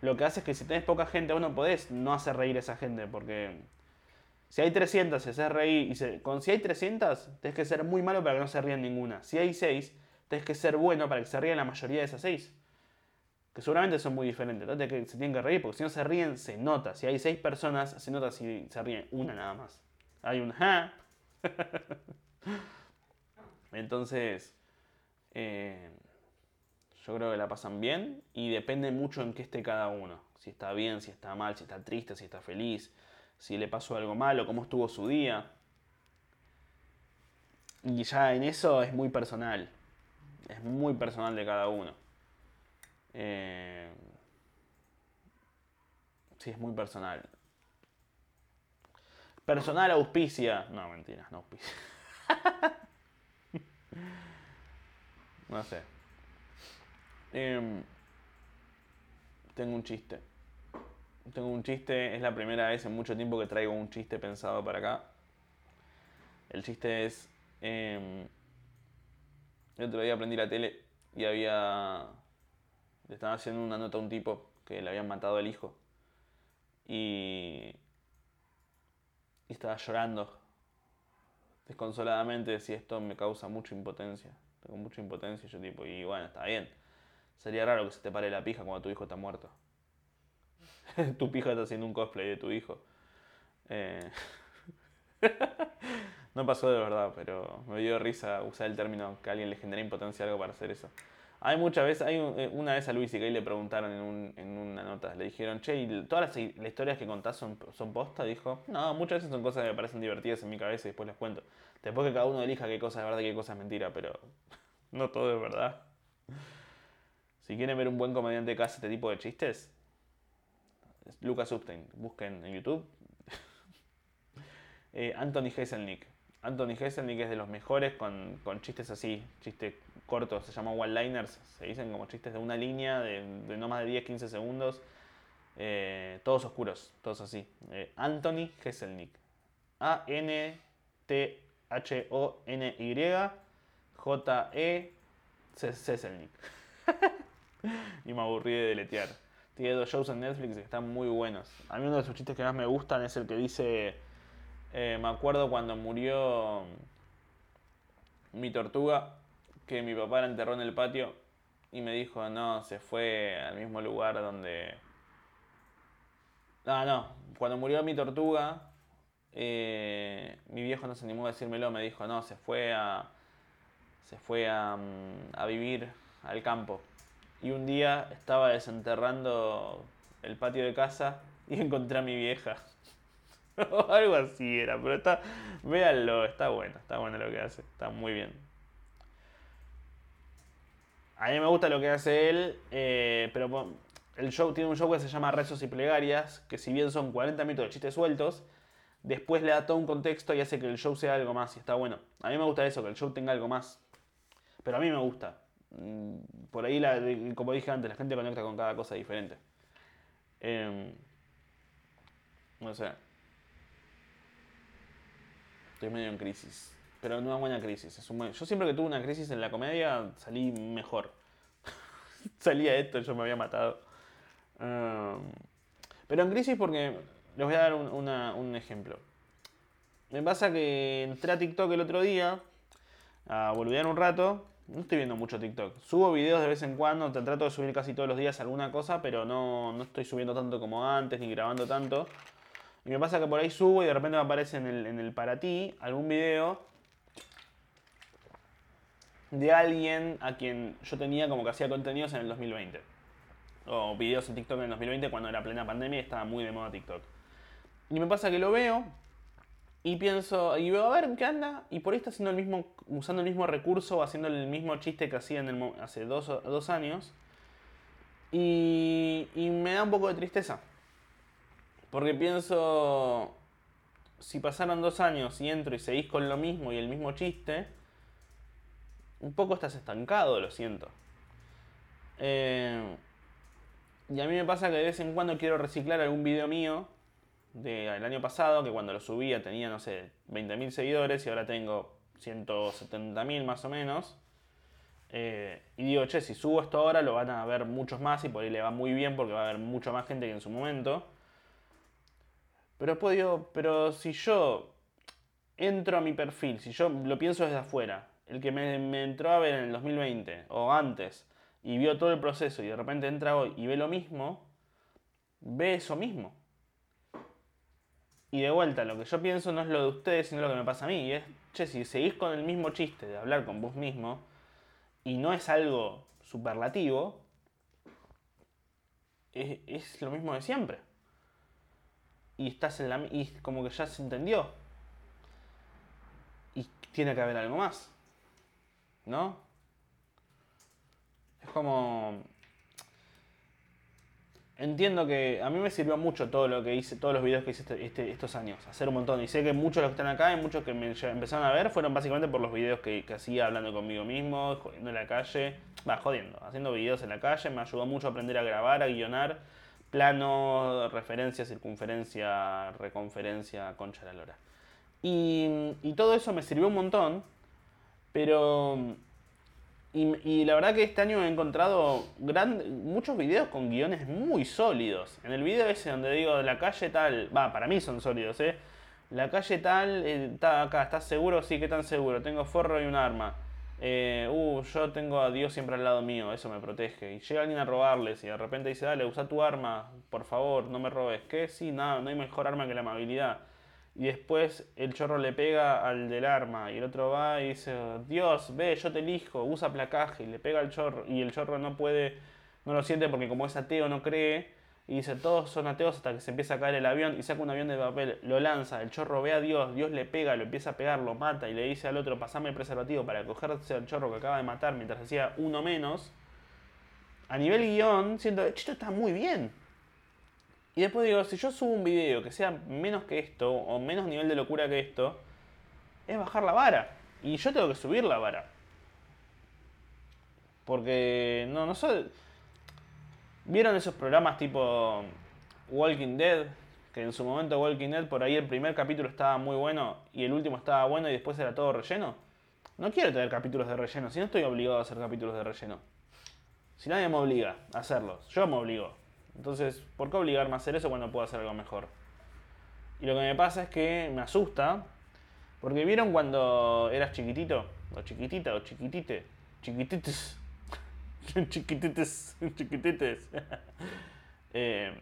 lo que hace es que si tenés poca gente, vos no podés no hacer reír a esa gente, porque si hay 300 se hace reír, y con, si hay 300, tenés que ser muy malo para que no se rían ninguna. Si hay 6, tenés que ser bueno para que se rían la mayoría de esas 6. Que seguramente son muy diferentes, ¿no? que se tienen que reír, porque si no se ríen, se nota. Si hay 6 personas, se nota si se ríen una nada más. Hay un ja. Entonces, eh, yo creo que la pasan bien y depende mucho en qué esté cada uno. Si está bien, si está mal, si está triste, si está feliz, si le pasó algo malo, cómo estuvo su día. Y ya en eso es muy personal. Es muy personal de cada uno. Eh, sí, es muy personal. Personal auspicia. No, mentiras, no auspicia. No sé. Em, tengo un chiste. Tengo un chiste, es la primera vez en mucho tiempo que traigo un chiste pensado para acá. El chiste es, em, el otro día aprendí la tele y había, le estaban haciendo una nota a un tipo que le habían matado al hijo. Y, y estaba llorando desconsoladamente, decía esto me causa mucha impotencia. Tengo mucha impotencia, yo tipo, y bueno, está bien. Sería raro que se te pare la pija cuando tu hijo está muerto. tu pija está haciendo un cosplay de tu hijo. Eh, no pasó de verdad, pero me dio risa usar el término que alguien le genera impotencia algo para hacer eso. Hay muchas veces, hay eh, una vez a Luis y Gay le preguntaron en, una nota, le dijeron, che, ¿y todas las, historias que contás son, son posta? Dijo, no, muchas veces son cosas que me parecen divertidas en mi cabeza y después les cuento. Después que cada uno elija qué cosa es verdad y qué cosa es mentira, pero no todo es verdad. Si quieren ver un buen comediante que hace este tipo de chistes, Lucas Upstein, busquen en YouTube. Eh, Anthony Heselnick. Anthony Heselnick es de los mejores con, chistes así, chistes cortos, se llaman one-liners, se dicen como chistes de una línea de, no más de 10-15 segundos, eh, todos oscuros, todos así. Eh, Anthony Heselnick. A-N-T-H-O-N-Y J-E y me aburrí de deletear. Tiene dos shows en Netflix que están muy buenos. A mí uno de sus chistes que más me gustan es el que dice, eh, me acuerdo cuando murió mi tortuga, que mi papá la enterró en el patio y me dijo, no, se fue al mismo lugar donde... Ah, no, cuando murió mi tortuga, eh, mi viejo no se animó a decírmelo, me dijo, no, se fue a... Se fue a, mm, a vivir al campo. Y un día estaba desenterrando el patio de casa y encontré a mi vieja. o algo así era, pero está. Véanlo, está bueno, está bueno lo que hace, está muy bien. A mí me gusta lo que hace él, eh, pero el show tiene un show que se llama Rezos y Plegarias, que si bien son 40 minutos de chistes sueltos, después le da todo un contexto y hace que el show sea algo más y está bueno. A mí me gusta eso, que el show tenga algo más. Pero a mí me gusta. Mm, por ahí, la, como dije antes, la gente conecta con cada cosa diferente. Em, no sé. Estoy medio en crisis. Pero no una buena crisis. Yo siempre que tuve una crisis en la comedia salí mejor. Salía esto, yo me había matado. Em, pero en crisis porque... Les voy a dar un, un ejemplo. Me pasa que entré a TikTok el otro día a boludear un rato no estoy viendo mucho TikTok. Subo videos de vez en cuando, te trato de subir casi todos los días alguna cosa, pero no, no estoy subiendo tanto como antes, ni grabando tanto. Y me pasa que por ahí subo y de repente me aparece en el, en el para ti algún video de alguien a quien yo tenía como que hacía contenidos en el 2020. O videos en TikTok en el 2020 cuando era plena pandemia y estaba muy de moda TikTok. Y me pasa que lo veo y pienso, y veo a ver qué anda, y por ahí está haciendo el mismo, usando el mismo recurso, haciendo el mismo chiste que hacía hace dos, dos años. Y, y me da un poco de tristeza. Porque pienso, si pasaron dos años y entro y seguís con lo mismo y el mismo chiste, un poco estás estancado, lo siento. Eh, y a mí me pasa que de vez en cuando quiero reciclar algún video mío del año pasado, que cuando lo subía tenía, no sé, 20.000 seguidores y ahora tengo 170.000 más o menos. Eh, y digo, che, si subo esto ahora lo van a ver muchos más y por ahí le va muy bien porque va a haber mucho más gente que en su momento. Pero después digo, pero si yo entro a mi perfil, si yo lo pienso desde afuera, el que me entró a ver en el 2020 o antes y vio todo el proceso y de repente entra hoy y ve lo mismo, ve eso mismo. Y de vuelta, lo que yo pienso no es lo de ustedes, sino lo que me pasa a mí. Y es, che, si seguís con el mismo chiste de hablar con vos mismo y no es algo superlativo, es, lo mismo de siempre. Y estás en la. y como que ya se entendió. Y tiene que haber algo más. ¿No? Es como entiendo que a mí me sirvió mucho todo lo que hice, todos los videos que hice este, este, estos años, hacer un montón. Y sé que muchos de los que están acá y muchos que me empezaron a ver fueron básicamente por los videos que, hacía hablando conmigo mismo, jodiendo en la calle, va, jodiendo, haciendo videos en la calle, me ayudó mucho a aprender a grabar, a guionar, plano, referencia, circunferencia, reconferencia, concha de la lora. Y, y todo eso me sirvió un montón, pero... Y, la verdad que este año he encontrado muchos videos con guiones muy sólidos. En el video ese donde digo, la calle tal, va, para mí son sólidos, ¿eh? La calle tal, eh, está acá, ¿estás seguro? Sí, ¿qué tan seguro? Tengo forro y un arma. Eh, uh, yo tengo a Dios siempre al lado mío, eso me protege. Y llega alguien a robarles y de repente dice, dale, usa tu arma, por favor, no me robes. ¿Qué? Sí, nada, no hay mejor arma que la amabilidad. Y después el chorro le pega al del arma y el otro va y dice, Dios, ve, yo te elijo, usa placaje y le pega al chorro y el chorro no puede, no lo siente porque como es ateo no cree y dice, todos son ateos hasta que se empieza a caer el avión y saca un avión de papel, lo lanza, el chorro ve a Dios, Dios le pega, lo empieza a pegar, lo mata y le dice al otro, pasame el preservativo para cogerse al chorro que acaba de matar mientras hacía uno menos. A nivel guion, siento, esto está muy bien. Y después digo, si yo subo un video que sea menos que esto, o menos nivel de locura que esto, es bajar la vara. Y yo tengo que subir la vara. Porque, no, no sé ¿Vieron esos programas tipo Walking Dead? Que en su momento Walking Dead por ahí el primer capítulo estaba muy bueno y el último estaba bueno y después era todo relleno. No quiero tener capítulos de relleno, si no estoy obligado a hacer capítulos de relleno. Si nadie me obliga a hacerlos, yo me obligo. Entonces, ¿por qué obligarme a hacer eso cuando puedo hacer algo mejor? Y lo que me pasa es que me asusta, porque vieron cuando eras chiquitito, o chiquitita, o chiquitite, chiquitites, chiquitites, chiquitites. Eh,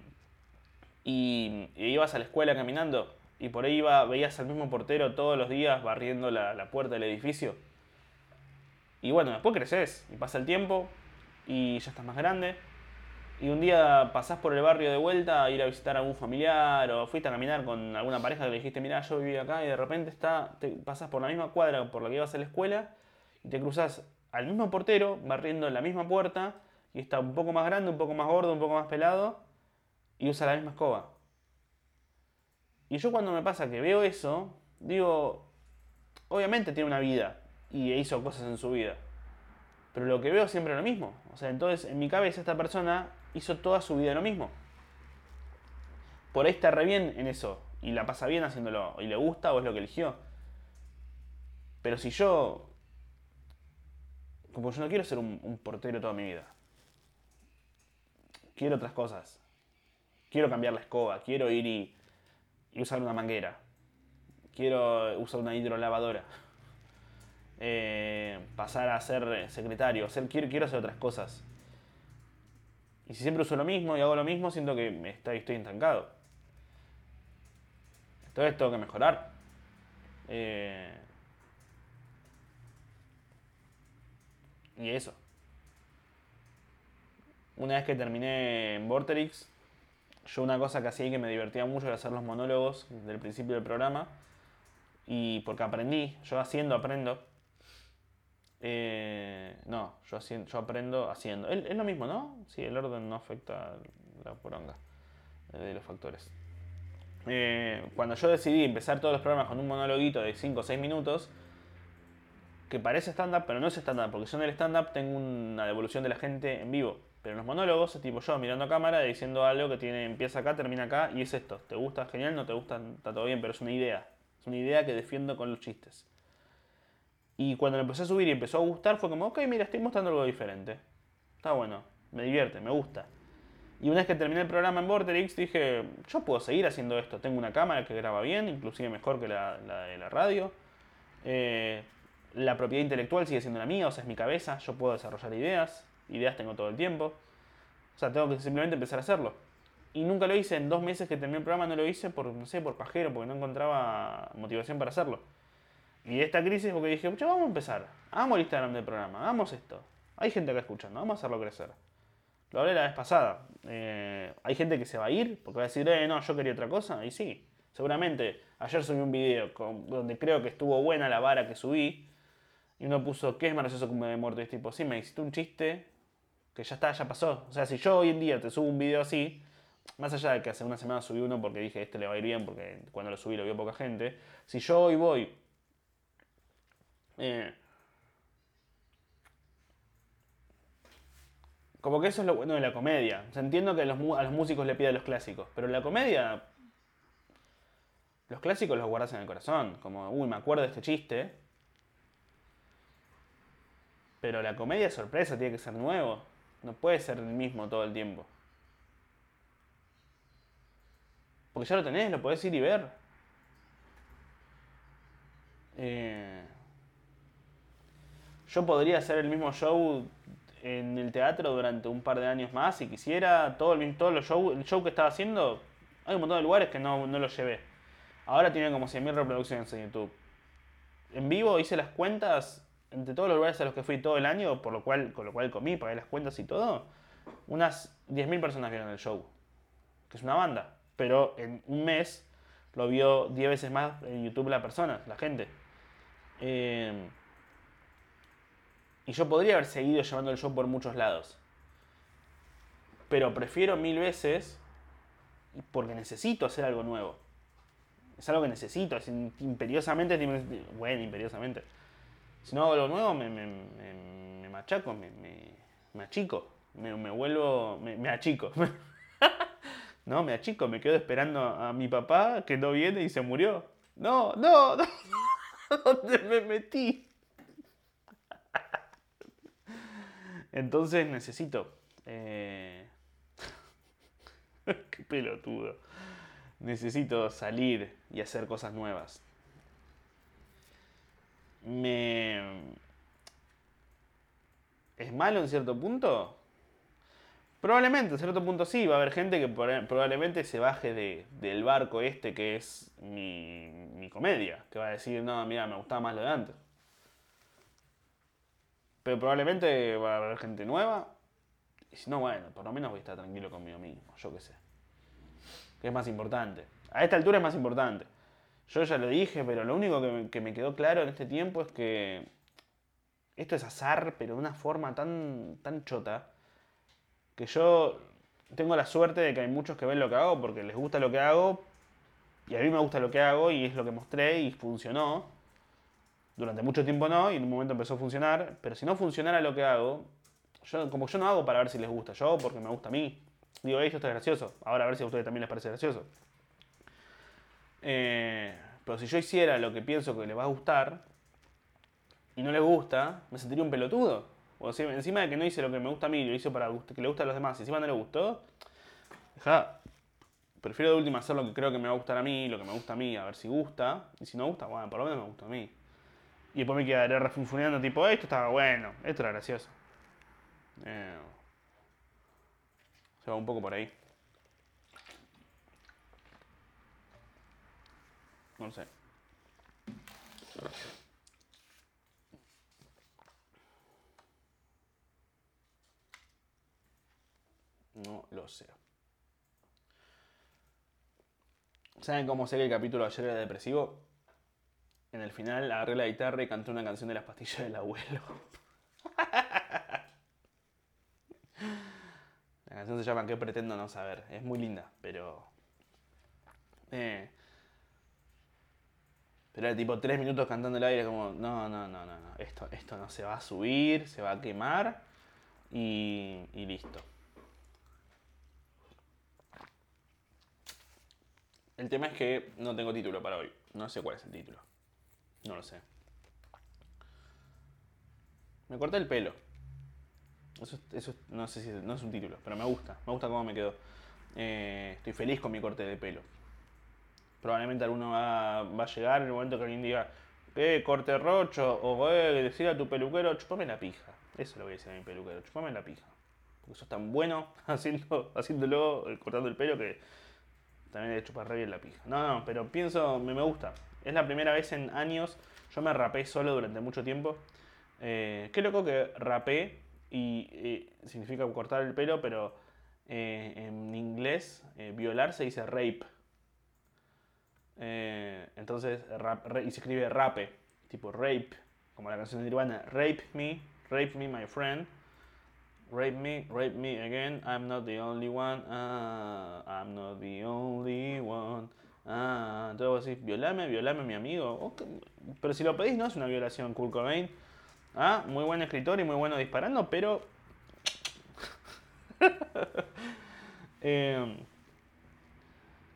y, ibas a la escuela caminando y por ahí iba, veías al mismo portero todos los días barriendo la, la puerta del edificio. Y bueno, después creces y pasa el tiempo y ya estás más grande. Y un día pasás por el barrio de vuelta a ir a visitar a algún familiar o fuiste a caminar con alguna pareja que le dijiste, mira, yo viví acá y de repente está, te por la misma cuadra por la que ibas a la escuela y te cruzas al mismo portero barriendo la misma puerta y está un poco más grande, un poco más gordo, un poco más pelado y usa la misma escoba. Y yo cuando me pasa que veo eso, digo, obviamente tiene una vida y hizo cosas en su vida. Pero lo que veo siempre es lo mismo. O sea, entonces en mi cabeza esta persona hizo toda su vida lo mismo. Por ahí está re bien en eso y la pasa bien haciéndolo y le gusta o es lo que eligió. Pero si yo como yo no quiero ser un, portero toda mi vida. Quiero otras cosas. Quiero cambiar la escoba, quiero ir y, usar una manguera. Quiero usar una hidrolavadora. Eh, pasar a ser secretario. quiero, quiero hacer otras cosas. Y si siempre uso lo mismo y hago lo mismo, siento que estoy, estoy estancado. Entonces tengo que mejorar. Eh, Y eso. Una vez que terminé en Vorterix, yo una cosa que hacía y que me divertía mucho era hacer los monólogos del principio del programa. Y porque aprendí, yo haciendo aprendo. Eh, no, yo, haciendo, yo aprendo haciendo. Es, lo mismo, ¿no? Sí, el orden no afecta la poronga eh, de los factores. Eh, cuando yo decidí empezar todos los programas con un monologuito de 5 o 6 minutos, que parece stand-up, pero no es stand-up, porque yo en el stand-up tengo una devolución de la gente en vivo. Pero en los monólogos es tipo yo mirando a cámara diciendo algo que tiene, empieza acá, termina acá, y es esto. ¿Te gusta? Genial, no te gusta, está todo bien, pero es una idea. Es una idea que defiendo con los chistes. Y cuando me empecé a subir y empezó a gustar, fue como, ok, mira, estoy mostrando algo diferente. Está bueno, me divierte, me gusta. Y una vez que terminé el programa en Vorterix, dije, yo puedo seguir haciendo esto. Tengo una cámara que graba bien, inclusive mejor que la, la de la radio. Eh, la propiedad intelectual sigue siendo la mía, o sea, es mi cabeza, yo puedo desarrollar ideas, ideas tengo todo el tiempo. O sea, tengo que simplemente empezar a hacerlo. Y nunca lo hice, en dos meses que terminé el programa no lo hice por, no sé, por pajero, porque no encontraba motivación para hacerlo. Y esta crisis porque dije, vamos a empezar, hagamos el Instagram del programa, hagamos esto. Hay gente acá escuchando, vamos a hacerlo crecer. Lo hablé la vez pasada. Eh, hay gente que se va a ir porque va a decir, eh, no, yo quería otra cosa. Y sí, seguramente ayer subí un video donde creo que estuvo buena la vara que subí y uno puso, ¿qué es que un de muerto? Y es tipo, sí, me hiciste un chiste que ya está, ya pasó. O sea, si yo hoy en día te subo un video así, más allá de que hace una semana subí uno porque dije, este le va a ir bien, porque cuando lo subí lo vio poca gente. Si yo hoy voy... Eh, Como que eso es lo bueno de la comedia. O sea, entiendo que a los, a los músicos le piden los clásicos, pero la comedia. Los clásicos los guardas en el corazón. Como, uy, me acuerdo de este chiste. Pero la comedia es sorpresa, tiene que ser nuevo. No puede ser el mismo todo el tiempo. Porque ya lo tenés, lo podés ir y ver. Eh, yo podría hacer el mismo show en el teatro durante un par de años más si quisiera. Todo el, todos los show, el show que estaba haciendo, hay un montón de lugares que no, no lo llevé. Ahora tiene como 100.000 reproducciones en YouTube. En vivo hice las cuentas entre todos los lugares a los que fui todo el año, por lo cual, con lo cual comí, pagué las cuentas y todo. Unas 10.000 personas vieron el show. Que es una banda. Pero en un mes lo vio 10 veces más en YouTube la persona, la gente. Eh, y yo podría haber seguido llevando el show por muchos lados. Pero prefiero mil veces porque necesito hacer algo nuevo. Es algo que necesito, es imperiosamente, bueno, imperiosamente. Si no hago algo nuevo, me, me, me, machaco, me, me, achico, me, vuelvo, me, achico. no, me achico, me quedo esperando a mi papá que no viene y se murió. No, no, no. ¿Dónde me metí? Entonces necesito. Eh... Qué pelotudo. Necesito salir y hacer cosas nuevas. Me. ¿Es malo en cierto punto? Probablemente, en cierto punto sí, va a haber gente que probablemente se baje de, del barco este que es mi, mi comedia, que va a decir, no, mira, me gustaba más lo de antes. Pero probablemente va a haber gente nueva. Y si no, bueno, por lo menos voy a estar tranquilo conmigo mismo, yo qué sé. Que es más importante. A esta altura es más importante. Yo ya lo dije, pero lo único que me, quedó claro en este tiempo es que esto es azar, pero de una forma tan, tan chota, que yo tengo la suerte de que hay muchos que ven lo que hago porque les gusta lo que hago, y a mí me gusta lo que hago, y es lo que mostré, y funcionó. Durante mucho tiempo no, y en un momento empezó a funcionar. Pero si no funcionara lo que hago, yo, como yo no hago para ver si les gusta, yo porque me gusta a mí. Digo, esto está gracioso. Ahora a ver si a ustedes también les parece gracioso. Eh, pero si yo hiciera lo que pienso que les va a gustar y no les gusta, me sentiría un pelotudo. O sea, encima de que no hice lo que me gusta a mí, lo hice para que le guste a los demás, y encima no le gustó, deja. Prefiero de última hacer lo que creo que me va a gustar a mí, lo que me gusta a mí, a ver si gusta. Y si no gusta, bueno, por lo menos me gusta a mí. Y después me quedaré refunfuneando tipo, esto estaba bueno, esto era gracioso. Eh, se va un poco por ahí. No lo sé. No lo sé. ¿Saben cómo sé que el capítulo de ayer era depresivo? En el final agarré la guitarra y canté una canción de las pastillas del abuelo. La canción se llama ¿Qué pretendo no saber? Es muy linda, pero... Eh, pero era tipo tres minutos cantando el aire como, no, no, no, no, no. Esto, esto no se va a subir, se va a quemar y, y listo. El tema es que no tengo título para hoy. No sé cuál es el título. No lo sé. Me corté el pelo. Eso, eso no sé si no es un título, pero me gusta. Me gusta cómo me quedó. Eh, estoy feliz con mi corte de pelo. Probablemente alguno va, a llegar en el momento que alguien diga, eh, corte rocho, o eh, decir a tu peluquero, chupame la pija. Eso lo voy a decir a mi peluquero, chupame la pija. Porque sos tan bueno haciendo, haciéndolo, eh, cortando el pelo que también le chupar re bien la pija. No, no, pero pienso, me, me gusta. Es la primera vez en años. Yo me rapé solo durante mucho tiempo. Eh, qué loco que rapé y significa cortar el pelo, pero eh, en inglés eh, violar se dice rape. entonces, y se escribe rape, tipo rape, como la canción de Nirvana. Rape me, rape me, my friend. Rape me, rape me again. I'm not the only one. Ah, I'm not the only one. Ah, vos decís, violame, violame mi amigo. Pero si lo pedís, no es una violación, Kurt. Ah, muy buen escritor y muy bueno disparando, pero. Em,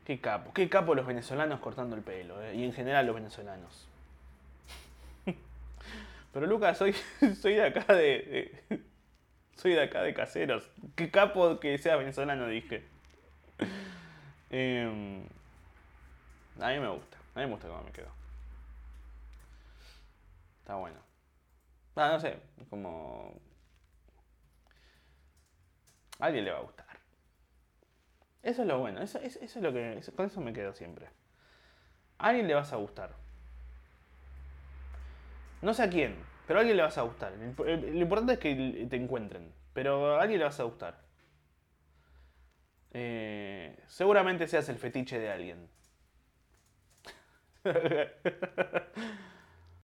qué capo, qué capo los venezolanos cortando el pelo, eh, y en general los venezolanos. Pero Lucas, soy, soy de acá de, Soy de acá de caseros. Qué capo que sea venezolano, dije. Em, a mí me gusta. A mí me gusta cómo me quedo. Está bueno. Ah, no sé, como... A alguien le va a gustar. Eso es lo bueno, eso, es lo que... con eso me quedo siempre. A alguien le vas a gustar. No sé a quién, pero a alguien le vas a gustar. Lo importante es que te encuentren, pero a alguien le vas a gustar. Eh, seguramente seas el fetiche de alguien.